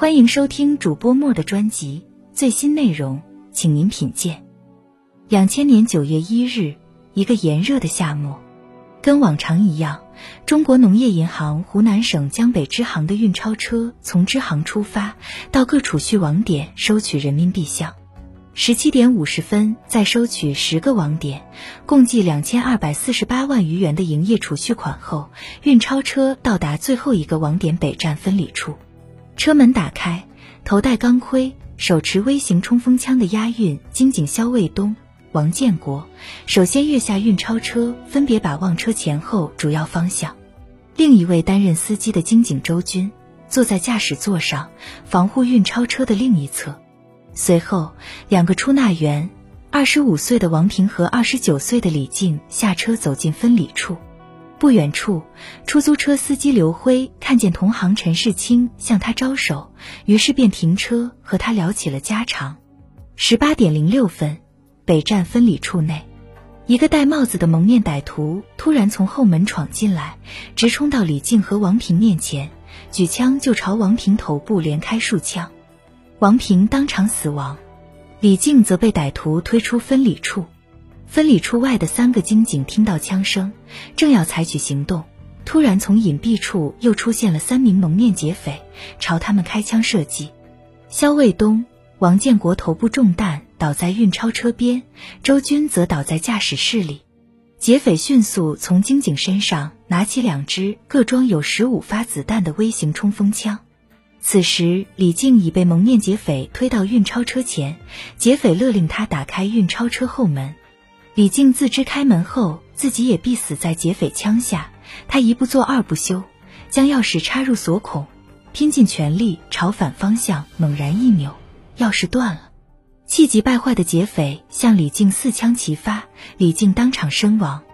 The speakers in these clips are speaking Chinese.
欢迎收听主播莫的专辑，最新内容，请您品鉴。两千年九月一日，一个炎热的夏末，跟往常一样，中国农业银行湖南省江北支行的运钞车从支行出发，到各储蓄网点收取人民币项。十七点五十分，再收取十个网点，共计两千二百四十八万余元的营业储蓄款后，运钞车到达最后一个网点北站分理处。车门打开，头戴钢盔、手持微型冲锋枪的押运金警肖卫东、王建国首先跃下运钞车，分别把望车前后主要方向。另一位担任司机的金警周军坐在驾驶座上，防护运钞车的另一侧。随后，两个出纳员，二十五岁的王平和二十九岁的李静下车走进分理处。不远处，出租车司机刘辉看见同行陈世清向他招手，于是便停车和他聊起了家常。十八点零六分，北站分理处内，一个戴帽子的蒙面歹徒突然从后门闯进来，直冲到李静和王平面前，举枪就朝王平头部连开数枪。王平当场死亡，李静则被歹徒推出分理处。分理处外的三个经警听到枪声，正要采取行动，突然从隐蔽处又出现了三名蒙面劫匪，朝他们开枪射击。肖卫东、王建国头部中弹，倒在运钞车边；周军则倒在驾驶室里。劫匪迅速从经警身上拿起两支各装有十五发子弹的微型冲锋枪。此时，李静已被蒙面劫匪推到运钞车前，劫匪勒令他打开运钞车后门。李静自知开门后自己也必死在劫匪枪下，他一不做二不休，将钥匙插入锁孔，拼尽全力朝反方向猛然一扭，钥匙断了。气急败坏的劫匪向李静四枪齐发，李静当场身亡。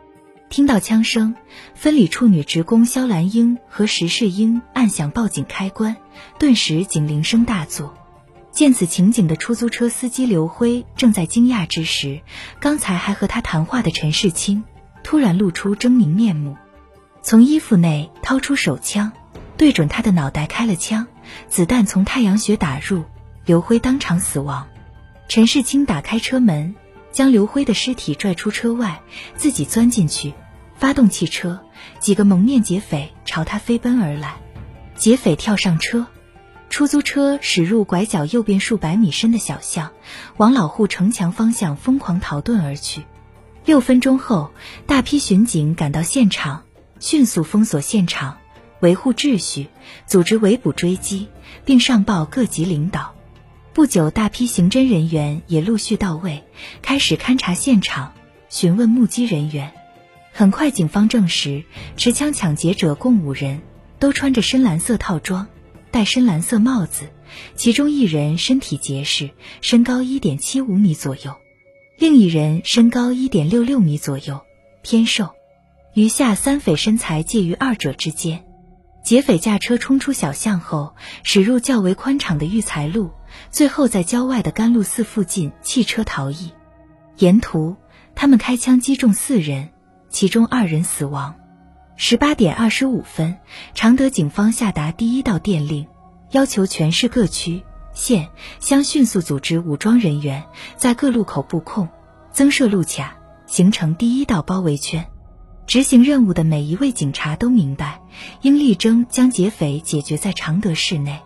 听到枪声，分理处女职工肖兰英和石世英按响报警开关，顿时警铃声大作。见此情景的出租车司机刘辉正在惊讶之时，刚才还和他谈话的陈世清突然露出狰狞面目，从衣服内掏出手枪，对准他的脑袋开了枪，子弹从太阳穴打入，刘辉当场死亡。陈世清打开车门。将刘辉的尸体拽出车外，自己钻进去，发动汽车。几个蒙面劫匪朝他飞奔而来，劫匪跳上车，出租车驶入拐角右边数百米深的小巷，往老户城墙方向疯狂逃遁而去。六分钟后，大批巡警赶到现场，迅速封锁现场，维护秩序，组织围捕追击，并上报各级领导。不久，大批刑侦人员也陆续到位，开始勘察现场，询问目击人员。很快，警方证实持枪抢劫者共五人，都穿着深蓝色套装，戴深蓝色帽子。其中一人身体结实，身高一点七五米左右；另一人身高一点六六米左右，偏瘦。余下三匪身材介于二者之间。劫匪驾车冲出小巷后，驶入较为宽敞的育才路，最后在郊外的甘露寺附近弃车逃逸。沿途，他们开枪击中四人，其中二人死亡。十八点二十五分，常德警方下达第一道电令，要求全市各区、县乡迅速组织武装人员，在各路口布控，增设路卡，形成第一道包围圈。执行任务的每一位警察都明白，应力争将劫匪解决在常德市内。